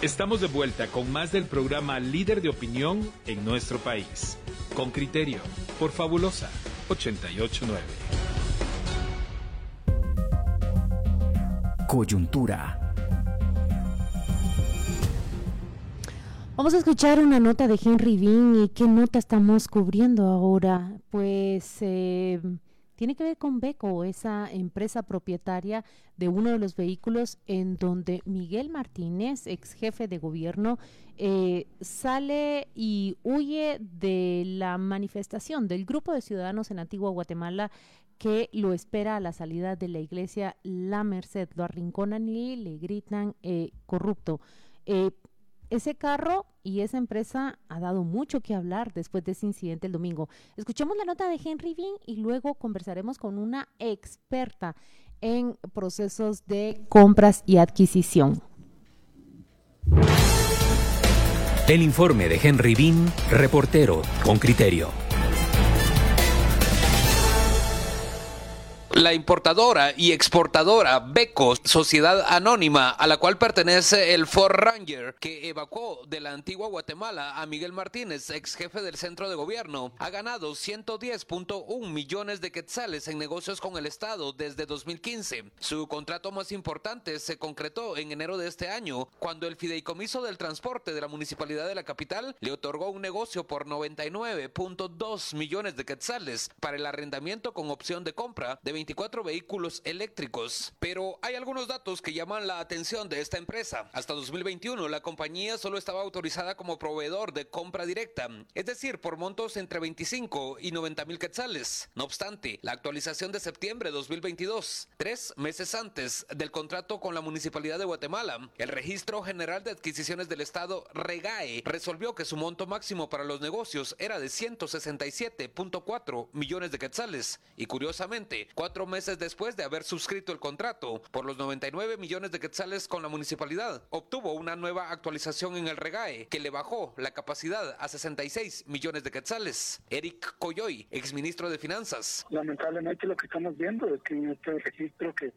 Estamos de vuelta con más del programa Líder de Opinión en nuestro país. Con criterio, por Fabulosa 889. Coyuntura. Vamos a escuchar una nota de Henry Bean y qué nota estamos cubriendo ahora. Pues eh, tiene que ver con Beco, esa empresa propietaria de uno de los vehículos en donde Miguel Martínez, ex jefe de gobierno, eh, sale y huye de la manifestación del grupo de ciudadanos en Antigua Guatemala que lo espera a la salida de la iglesia La Merced. Lo arrinconan y le gritan eh, corrupto. Eh, ese carro y esa empresa ha dado mucho que hablar después de ese incidente el domingo. Escuchemos la nota de Henry Bean y luego conversaremos con una experta en procesos de compras y adquisición. El informe de Henry Bean, reportero con criterio. La importadora y exportadora Beco, sociedad anónima a la cual pertenece el Ford Ranger, que evacuó de la antigua Guatemala a Miguel Martínez, ex jefe del centro de gobierno, ha ganado 110.1 millones de quetzales en negocios con el Estado desde 2015. Su contrato más importante se concretó en enero de este año, cuando el Fideicomiso del Transporte de la Municipalidad de la capital le otorgó un negocio por 99.2 millones de quetzales para el arrendamiento con opción de compra de 20 24 vehículos eléctricos. Pero hay algunos datos que llaman la atención de esta empresa. Hasta 2021 la compañía solo estaba autorizada como proveedor de compra directa, es decir, por montos entre 25 y 90 mil quetzales. No obstante, la actualización de septiembre de 2022, tres meses antes del contrato con la Municipalidad de Guatemala, el Registro General de Adquisiciones del Estado, REGAE, resolvió que su monto máximo para los negocios era de 167.4 millones de quetzales. Y curiosamente, cuatro meses después de haber suscrito el contrato por los 99 millones de quetzales con la municipalidad, obtuvo una nueva actualización en el REGAE que le bajó la capacidad a 66 millones de quetzales. Eric Coyoy, exministro de Finanzas. Lamentablemente lo que estamos viendo es que en este registro que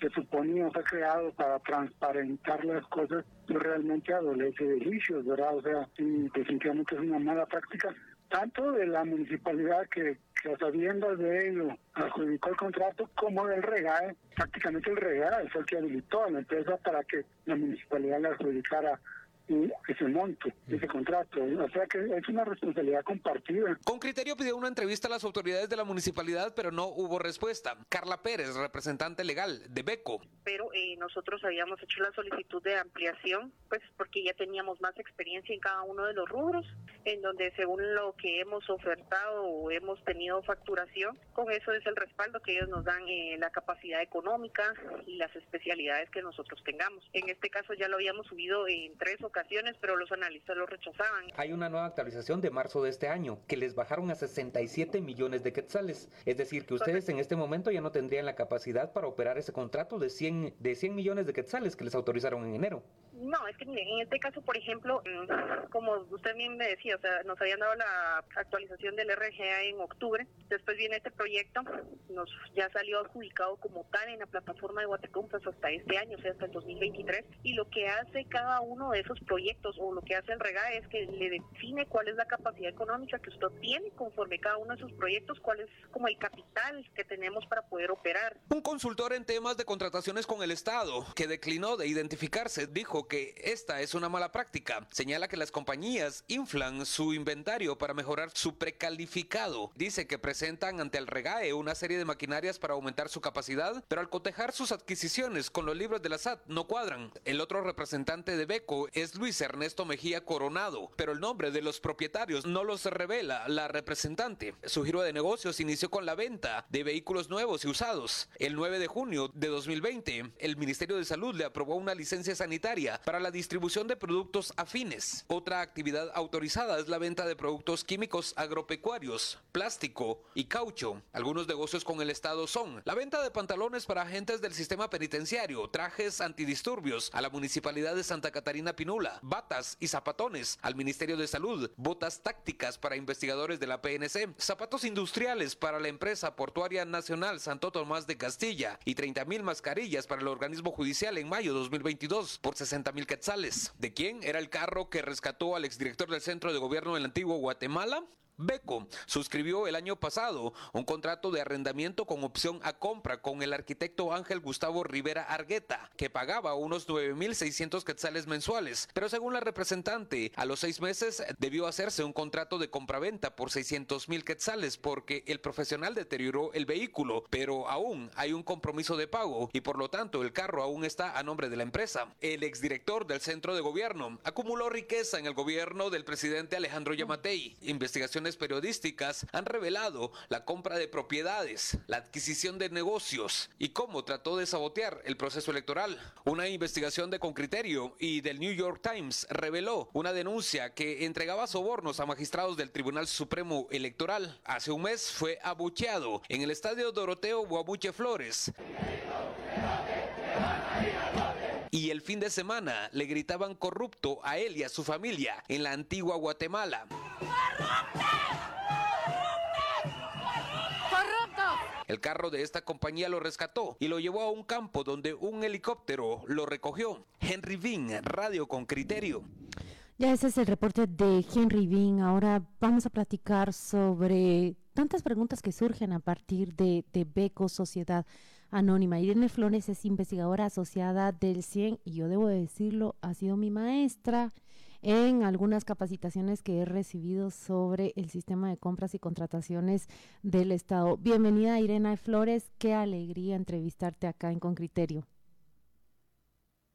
se suponía fue creado para transparentar las cosas, no realmente adolece de juicios, ¿verdad? O sea, definitivamente es una mala práctica tanto de la municipalidad que, que a sabiendas de ello adjudicó el contrato como del REGAE, prácticamente el REGAE fue el que habilitó a la empresa para que la municipalidad le adjudicara ese monto, ese contrato. O sea que es una responsabilidad compartida. Con criterio pidió una entrevista a las autoridades de la municipalidad, pero no hubo respuesta. Carla Pérez, representante legal de BECO. Pero eh, nosotros habíamos hecho la solicitud de ampliación, pues porque ya teníamos más experiencia en cada uno de los rubros, en donde según lo que hemos ofertado o hemos tenido facturación, con eso es el respaldo que ellos nos dan eh, la capacidad económica y las especialidades que nosotros tengamos. En este caso ya lo habíamos subido en tres o ocasiones, pero los analistas lo rechazaban. Hay una nueva actualización de marzo de este año que les bajaron a 67 millones de quetzales. Es decir, que ustedes en este momento ya no tendrían la capacidad para operar ese contrato de 100, de 100 millones de quetzales que les autorizaron en enero. No, es que en este caso, por ejemplo, mm, como usted bien me decía, o sea, nos habían dado la actualización del RGA en octubre, después viene este proyecto, nos ya salió adjudicado como tal en la plataforma de Guatecompras hasta este año, o sea, hasta el 2023, y lo que hace cada uno de esos proyectos o lo que hace el REGA es que le define cuál es la capacidad económica que usted tiene conforme cada uno de sus proyectos, cuál es como el capital que tenemos para poder operar. Un consultor en temas de contrataciones con el Estado que declinó de identificarse dijo que esta es una mala práctica. Señala que las compañías inflan su inventario para mejorar su precalificado. Dice que presentan ante el REGAE una serie de maquinarias para aumentar su capacidad, pero al cotejar sus adquisiciones con los libros de la SAT no cuadran. El otro representante de Beco es Luis Ernesto Mejía Coronado, pero el nombre de los propietarios no los revela la representante. Su giro de negocios inició con la venta de vehículos nuevos y usados. El 9 de junio de 2020, el Ministerio de Salud le aprobó una licencia sanitaria para la distribución de productos afines. Otra actividad autorizada es la venta de productos químicos agropecuarios, plástico y caucho. Algunos negocios con el Estado son la venta de pantalones para agentes del sistema penitenciario, trajes antidisturbios a la Municipalidad de Santa Catarina Pinula, batas y zapatones al Ministerio de Salud, botas tácticas para investigadores de la PNC, zapatos industriales para la empresa portuaria nacional Santo Tomás de Castilla y 30 mil mascarillas para el organismo judicial en mayo de 2022 por 60 mil quetzales. ¿De quién era el carro que rescató al exdirector del Centro de Gobierno del Antiguo Guatemala? Beco suscribió el año pasado un contrato de arrendamiento con opción a compra con el arquitecto Ángel Gustavo Rivera Argueta, que pagaba unos 9.600 quetzales mensuales, pero según la representante, a los seis meses debió hacerse un contrato de compraventa por 600.000 quetzales porque el profesional deterioró el vehículo, pero aún hay un compromiso de pago y por lo tanto el carro aún está a nombre de la empresa. El exdirector del centro de gobierno acumuló riqueza en el gobierno del presidente Alejandro Yamatei. Investigación periodísticas han revelado la compra de propiedades, la adquisición de negocios y cómo trató de sabotear el proceso electoral. Una investigación de Concriterio y del New York Times reveló una denuncia que entregaba sobornos a magistrados del Tribunal Supremo Electoral. Hace un mes fue abucheado en el estadio Doroteo Guabuche Flores y el fin de semana le gritaban corrupto a él y a su familia en la antigua Guatemala. El carro de esta compañía lo rescató y lo llevó a un campo donde un helicóptero lo recogió. Henry Bean, Radio con Criterio. Ya ese es el reporte de Henry Bean. Ahora vamos a platicar sobre tantas preguntas que surgen a partir de, de Beco Sociedad Anónima. Irene Flores es investigadora asociada del CIEN y yo debo decirlo, ha sido mi maestra en algunas capacitaciones que he recibido sobre el sistema de compras y contrataciones del Estado. Bienvenida Irene Flores, qué alegría entrevistarte acá en Con Criterio.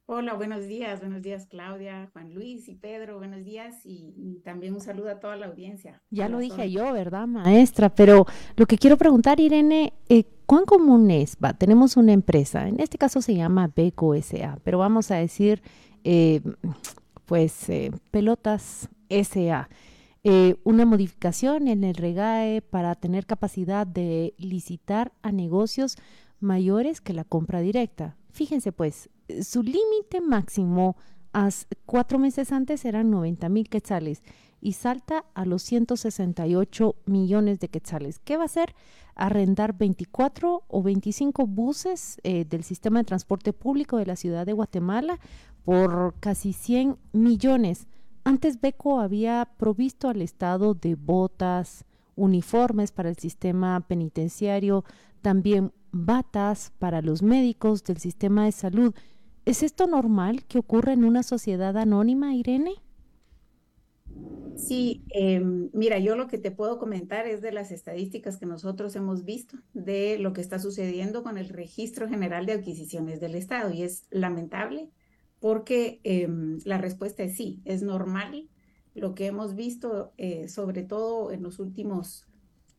Hola, buenos días, buenos días Claudia, Juan Luis y Pedro, buenos días y, también un saludo a toda la audiencia. Ya lo dije yo, ¿verdad, maestra? Pero lo que quiero preguntar, Irene, eh, ¿cuán común es? Va, tenemos una empresa, en este caso se llama Beco SA, pero vamos a decir, eh, pues, eh, Pelotas SA. una modificación en el REGAE para tener capacidad de licitar a negocios mayores que la compra directa. Fíjense pues, su límite máximo a cuatro meses antes eran 90 mil quetzales y salta a los 168 millones de quetzales. ¿Qué va a hacer? Arrendar 24 o 25 buses eh, del sistema de transporte público de la ciudad de Guatemala por casi 100 millones. Antes Beco había provisto al Estado de botas, uniformes para el sistema penitenciario, también batas para los médicos del sistema de salud. ¿Es esto normal que ocurra en una sociedad anónima, Irene? Sí, em, mira, yo lo que te puedo comentar es de las estadísticas que nosotros hemos visto de lo que está sucediendo con el Registro General de Adquisiciones del Estado y es lamentable porque em, la respuesta es sí, es normal. Lo que hemos visto, eh, sobre todo en los últimos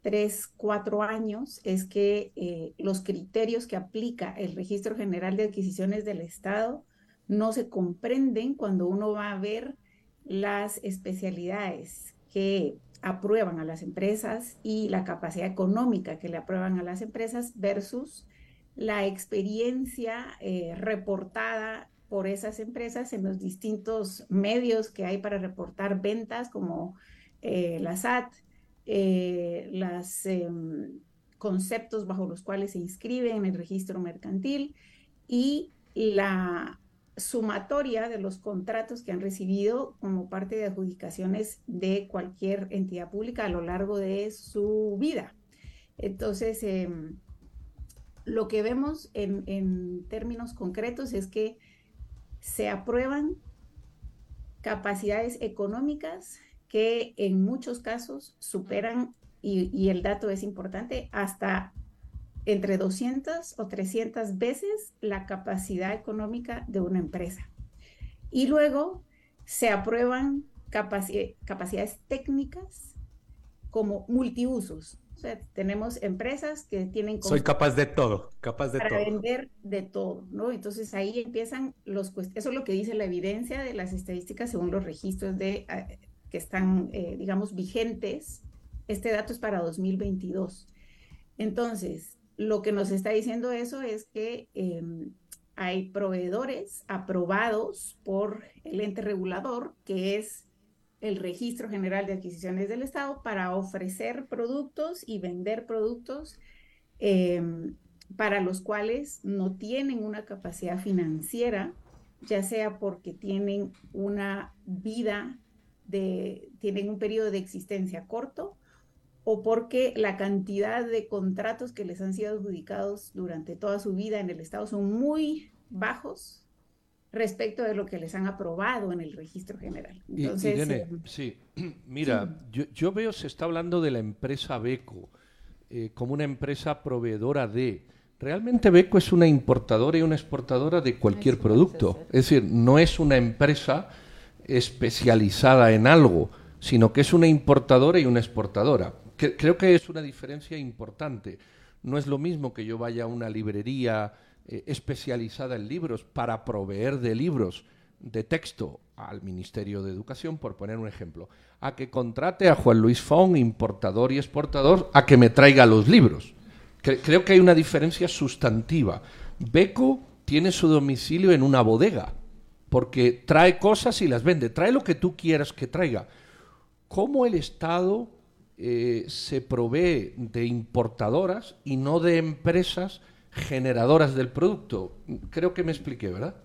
tres, cuatro años es que eh, los criterios que aplica el Registro General de Adquisiciones del Estado no se comprenden cuando uno va a ver las especialidades que aprueban a las empresas y la capacidad económica que le aprueban a las empresas versus la experiencia eh, reportada por esas empresas en los distintos medios que hay para reportar ventas como eh, la SAT, eh, los em, conceptos bajo los cuales se inscriben en el registro mercantil y la sumatoria de los contratos que han recibido como parte de adjudicaciones de cualquier entidad pública a lo largo de su vida. Entonces, em, lo que vemos en, en términos concretos es que se aprueban capacidades económicas que en muchos casos superan, y, el dato es importante, hasta entre 200 o 300 veces la capacidad económica de una empresa. Y luego se aprueban capacidades técnicas como multiusos. O sea, tenemos empresas que tienen... Soy capaz de todo, capaz de para vender de todo, ¿no? Entonces ahí empiezan los... Eso es lo que dice la evidencia de las estadísticas según los registros de eh, que están, eh, digamos, vigentes. Este dato es para 2022. Entonces, lo que nos está diciendo eso es que em, hay proveedores aprobados por el ente regulador, que es el Registro General de Adquisiciones del Estado, para ofrecer productos y vender productos em, para los cuales no tienen una capacidad financiera, ya sea porque tienen una vida de, tienen un periodo de existencia corto o porque la cantidad de contratos que les han sido adjudicados durante toda su vida en el Estado son muy bajos respecto de lo que les han aprobado en el registro general. Entonces, eh, sí, mira, yo, veo se está hablando de la empresa Beco eh, como una empresa proveedora de... Realmente Beco es una importadora y una exportadora de cualquier producto. Es decir, no es una empresa especializada en algo, sino que es una importadora y una exportadora creo que es una diferencia importante. No es lo mismo que yo vaya a una librería eh, especializada en libros para proveer de libros de texto al Ministerio de Educación, por poner un ejemplo, a que contrate a Juan Luis Fong, importador y exportador, a que me traiga los libros. creo que hay una diferencia sustantiva. Beco tiene su domicilio en una bodega, porque trae cosas y las vende, trae lo que tú quieras que traiga. ¿Cómo el Estado eh, se provee de importadoras y no de empresas generadoras del producto. Creo que me expliqué, ¿verdad?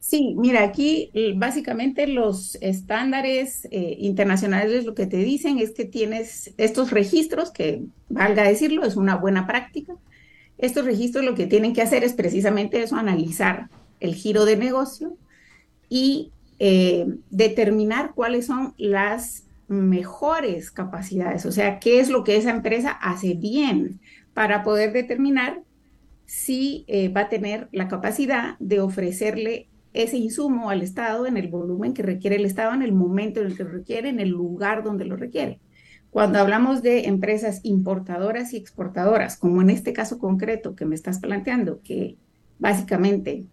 Sí, mira, aquí básicamente los estándares eh, internacionales lo que te dicen es que tienes estos registros, que valga decirlo, es una buena práctica. Estos registros lo que tienen que hacer es precisamente eso, analizar el giro de negocio y eh, determinar cuáles son las mejores capacidades, o sea, qué es lo que esa empresa hace bien para poder determinar si eh, va a tener la capacidad de ofrecerle ese insumo al Estado en el volumen que requiere el Estado, en el momento en el que lo requiere, en el lugar donde lo requiere. Cuando hablamos de empresas importadoras y exportadoras, como en este caso concreto que me estás planteando, que básicamente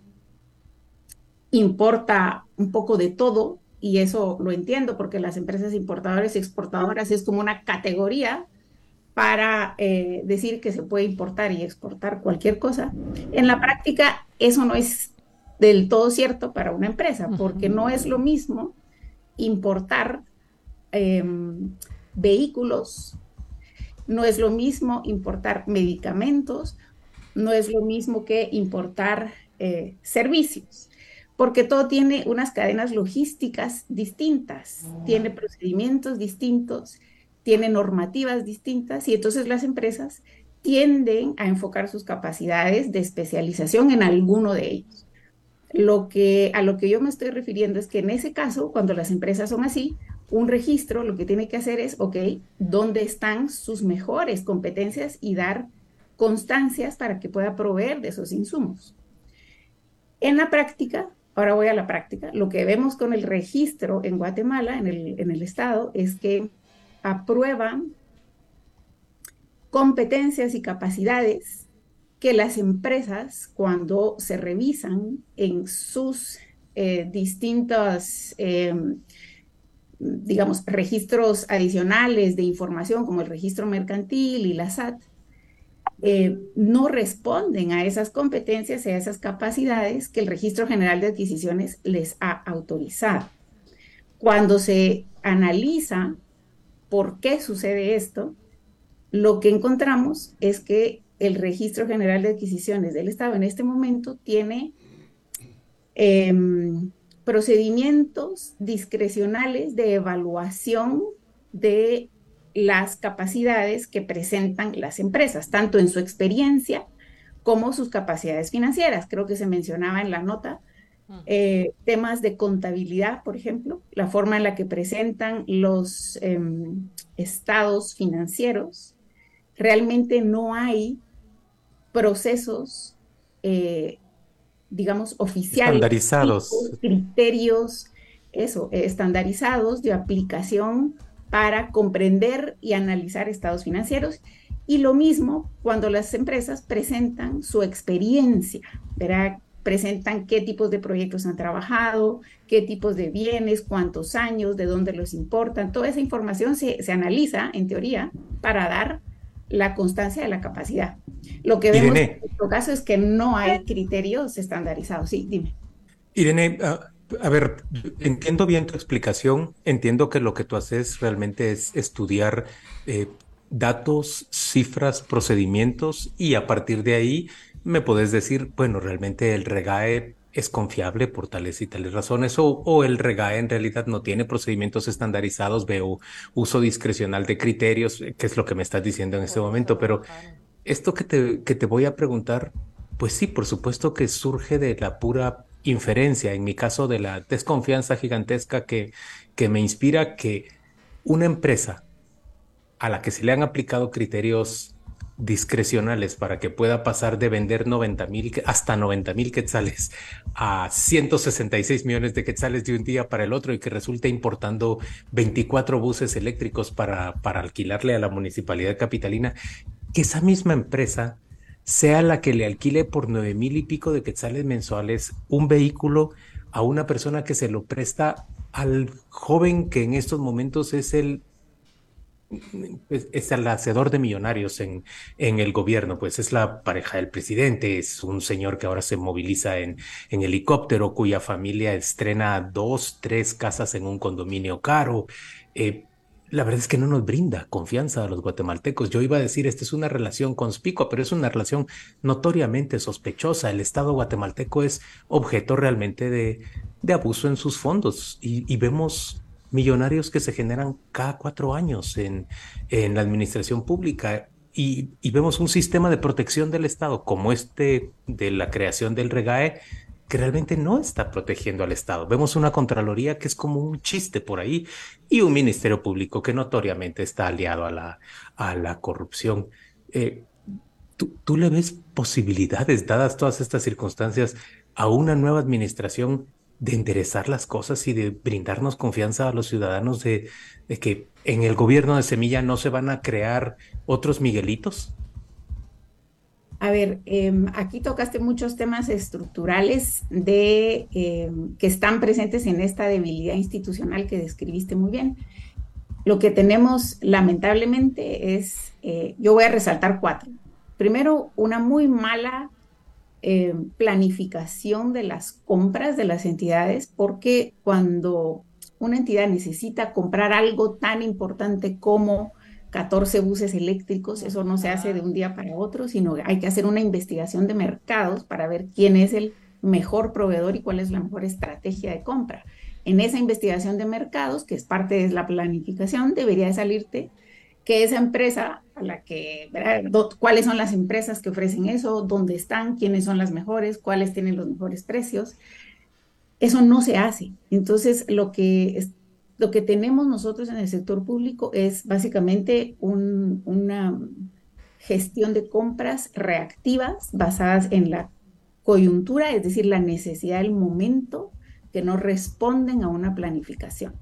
importa un poco de todo, y eso lo entiendo porque las empresas importadoras y exportadoras es como una categoría para eh, decir que se puede importar y exportar cualquier cosa. En la práctica, eso no es del todo cierto para una empresa, porque no es lo mismo importar em, vehículos, no es lo mismo importar medicamentos, no es lo mismo que importar eh, servicios porque todo tiene unas cadenas logísticas distintas, tiene procedimientos distintos, tiene normativas distintas y entonces las empresas tienden a enfocar sus capacidades de especialización en alguno de ellos. Lo que, a lo que yo me estoy refiriendo es que en ese caso, cuando las empresas son así, un registro lo que tiene que hacer es, ok, ¿dónde están sus mejores competencias y dar constancias para que pueda proveer de esos insumos? En la práctica, Ahora voy a la práctica. Lo que vemos con el registro en Guatemala, en el, en el Estado, es que aprueban competencias y capacidades que las empresas, cuando se revisan en sus eh, distintos, em, digamos, registros adicionales de información, como el registro mercantil y la SAT, eh, no responden a esas competencias y a esas capacidades que el Registro General de Adquisiciones les ha autorizado. Cuando se analiza por qué sucede esto, lo que encontramos es que el Registro General de Adquisiciones del Estado en este momento tiene em, procedimientos discrecionales de evaluación de las capacidades que presentan las empresas, tanto en su experiencia como sus capacidades financieras. Creo que se mencionaba en la nota eh, temas de contabilidad, por ejemplo, la forma en la que presentan los em, estados financieros. Realmente no hay procesos, eh, digamos, oficiales. Estandarizados. Criterios, eso, estandarizados de aplicación para comprender y analizar estados financieros. Y lo mismo cuando las empresas presentan su experiencia, presentan qué tipos de proyectos han trabajado, qué tipos de bienes, cuántos años, de dónde los importan. Toda esa información se, se analiza, en teoría, para dar la constancia de la capacidad. Lo que vemos en nuestro caso es que no hay criterios estandarizados. Sí, dime. Irene, ah, a ver, entiendo bien tu explicación, entiendo que lo que tú haces realmente es estudiar eh, datos, cifras, procedimientos y a partir de ahí me puedes decir, bueno, realmente el REGAE es confiable por tales y tales razones o, o, el REGAE en realidad no tiene procedimientos estandarizados, veo uso discrecional de criterios, que es lo que me estás diciendo en este momento, pero esto que te, que te voy a preguntar, pues sí, por supuesto que surge de la pura inferencia, en mi caso de la desconfianza gigantesca que, que me inspira que una empresa a la que se le han aplicado criterios discrecionales para que pueda pasar de vender 90 mil hasta 90 mil quetzales a 166 millones de quetzales de un día para el otro y que resulte importando 24 buses eléctricos para, para alquilarle a la municipalidad capitalina, que esa misma empresa sea la que le alquile por nueve mil y pico de quetzales mensuales un vehículo a una persona que se lo presta al joven que en estos momentos es el es, el hacedor de millonarios en, en el gobierno, pues es la pareja del presidente, es un señor que ahora se moviliza en, en helicóptero, cuya familia estrena dos, tres casas en un condominio caro. Eh, la verdad es que no nos brinda confianza a los guatemaltecos. Yo iba a decir, esta es una relación conspicua, pero es una relación notoriamente sospechosa. El Estado guatemalteco es objeto realmente de, de abuso en sus fondos y, y, vemos millonarios que se generan cada cuatro años en, en la administración pública. Y, y vemos un sistema de protección del Estado como este de la creación del REGAE, que realmente no está protegiendo al Estado. Vemos una Contraloría que es como un chiste por ahí y un Ministerio Público que notoriamente está aliado a la, a la corrupción. Eh, ¿tú, ¿Tú le ves posibilidades, dadas todas estas circunstancias, a una nueva administración de enderezar las cosas y de brindarnos confianza a los ciudadanos de, de que en el gobierno de Semilla no se van a crear otros Miguelitos? A ver, eh, aquí tocaste muchos temas estructurales de, eh, que están presentes en esta debilidad institucional que describiste muy bien. Lo que tenemos lamentablemente es, eh, yo voy a resaltar cuatro. Primero, una muy mala planificación de las compras de las entidades, porque cuando una entidad necesita comprar algo tan importante como 14 buses eléctricos, eso no se hace de un día para otro, sino hay que hacer una investigación de mercados para ver quién es el mejor proveedor y cuál es la mejor estrategia de compra. En esa investigación de mercados, que es parte de la planificación, debería de salirte que esa empresa a la que, cuáles son las empresas que ofrecen eso, dónde están, quiénes son las mejores, cuáles tienen los mejores precios. Eso no se hace. Entonces, lo que lo que tenemos nosotros en el sector público es básicamente una gestión de compras reactivas basadas en la coyuntura, es decir, la necesidad del momento, que no responden a una planificación.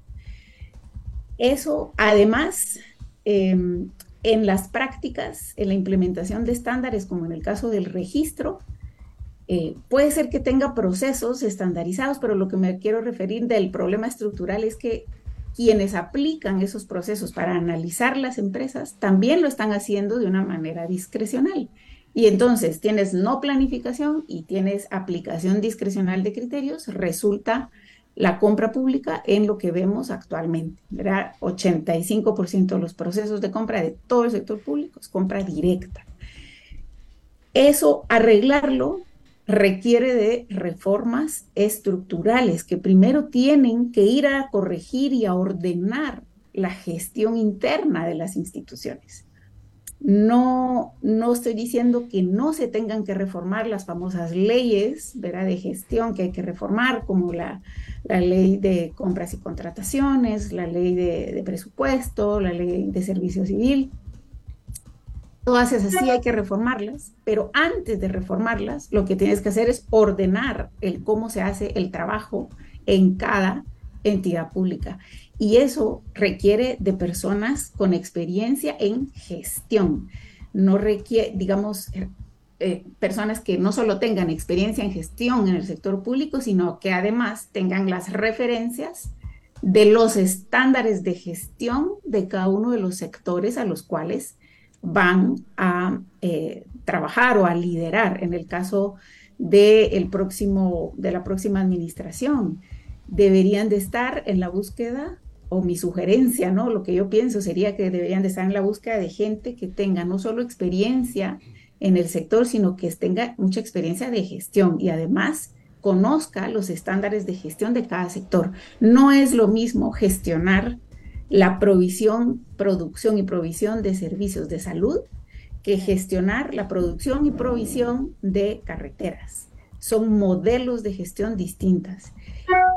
Eso, además, em, en las prácticas, en la implementación de estándares, como en el caso del registro, eh, puede ser que tenga procesos estandarizados, pero lo que me quiero referir del problema estructural es que quienes aplican esos procesos para analizar las empresas también lo están haciendo de una manera discrecional. Y entonces tienes no planificación y tienes aplicación discrecional de criterios, resulta la compra pública en lo que vemos actualmente. ¿verdad? 85% de los procesos de compra de todo el sector público es compra directa. Eso, arreglarlo, requiere de reformas estructurales que primero tienen que ir a corregir y a ordenar la gestión interna de las instituciones. No, no estoy diciendo que no se tengan que reformar las famosas leyes ¿verdad? de gestión que hay que reformar, como la, la ley de compras y contrataciones, la ley de, presupuesto, la ley de servicio civil, Todas esas sí hay que reformarlas, pero antes de reformarlas, lo que tienes que hacer es ordenar el cómo se hace el trabajo en cada entidad pública. Y eso requiere de personas con experiencia en gestión. No requiere, digamos, eh, personas que no solo tengan experiencia en gestión en el sector público, sino que además tengan las referencias de los estándares de gestión de cada uno de los sectores a los cuales van a eh, trabajar o a liderar en el caso de, el próximo, de la próxima administración. Deberían de estar en la búsqueda, o mi sugerencia, ¿no? Lo que yo pienso sería que deberían de estar en la búsqueda de gente que tenga no solo experiencia en el sector, sino que tenga mucha experiencia de gestión y además conozca los estándares de gestión de cada sector. No es lo mismo gestionar la provisión, producción y provisión de servicios de salud que gestionar la producción y provisión de carreteras. Son modelos de gestión distintas.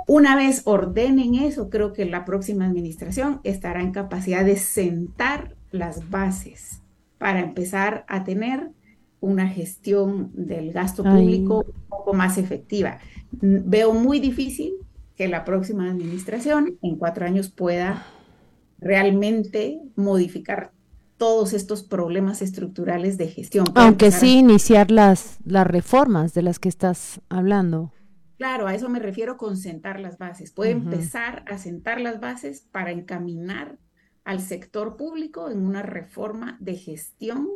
Una vez ordenen eso, creo que la próxima administración estará en capacidad de sentar las bases para empezar a tener una gestión del gasto público un poco más efectiva. Veo muy difícil que la próxima administración en cuatro años pueda realmente modificar todos estos problemas estructurales de gestión. Aunque sí iniciar las, las reformas de las que estás hablando. Claro, a eso me refiero con sentar las bases. Puede empezar a sentar las bases para encaminar al sector público en una reforma de gestión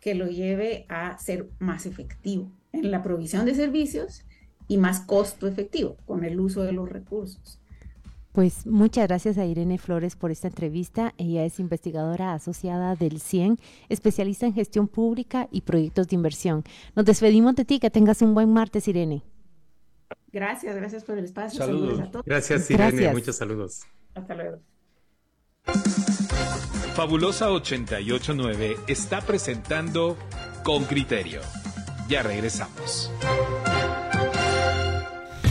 que lo lleve a ser más efectivo en la provisión de servicios y más costo efectivo con el uso de los recursos. Pues muchas gracias a Irene Flores por esta entrevista. Ella es investigadora asociada del CIEN, especialista en gestión pública y proyectos de inversión. Nos despedimos de ti, que tengas un buen martes, Irene. Gracias, gracias por el espacio. Saludos. a todos. Gracias, Irene. Muchos saludos. Hasta luego. Fabulosa 889 está presentando Con Criterio. Ya regresamos.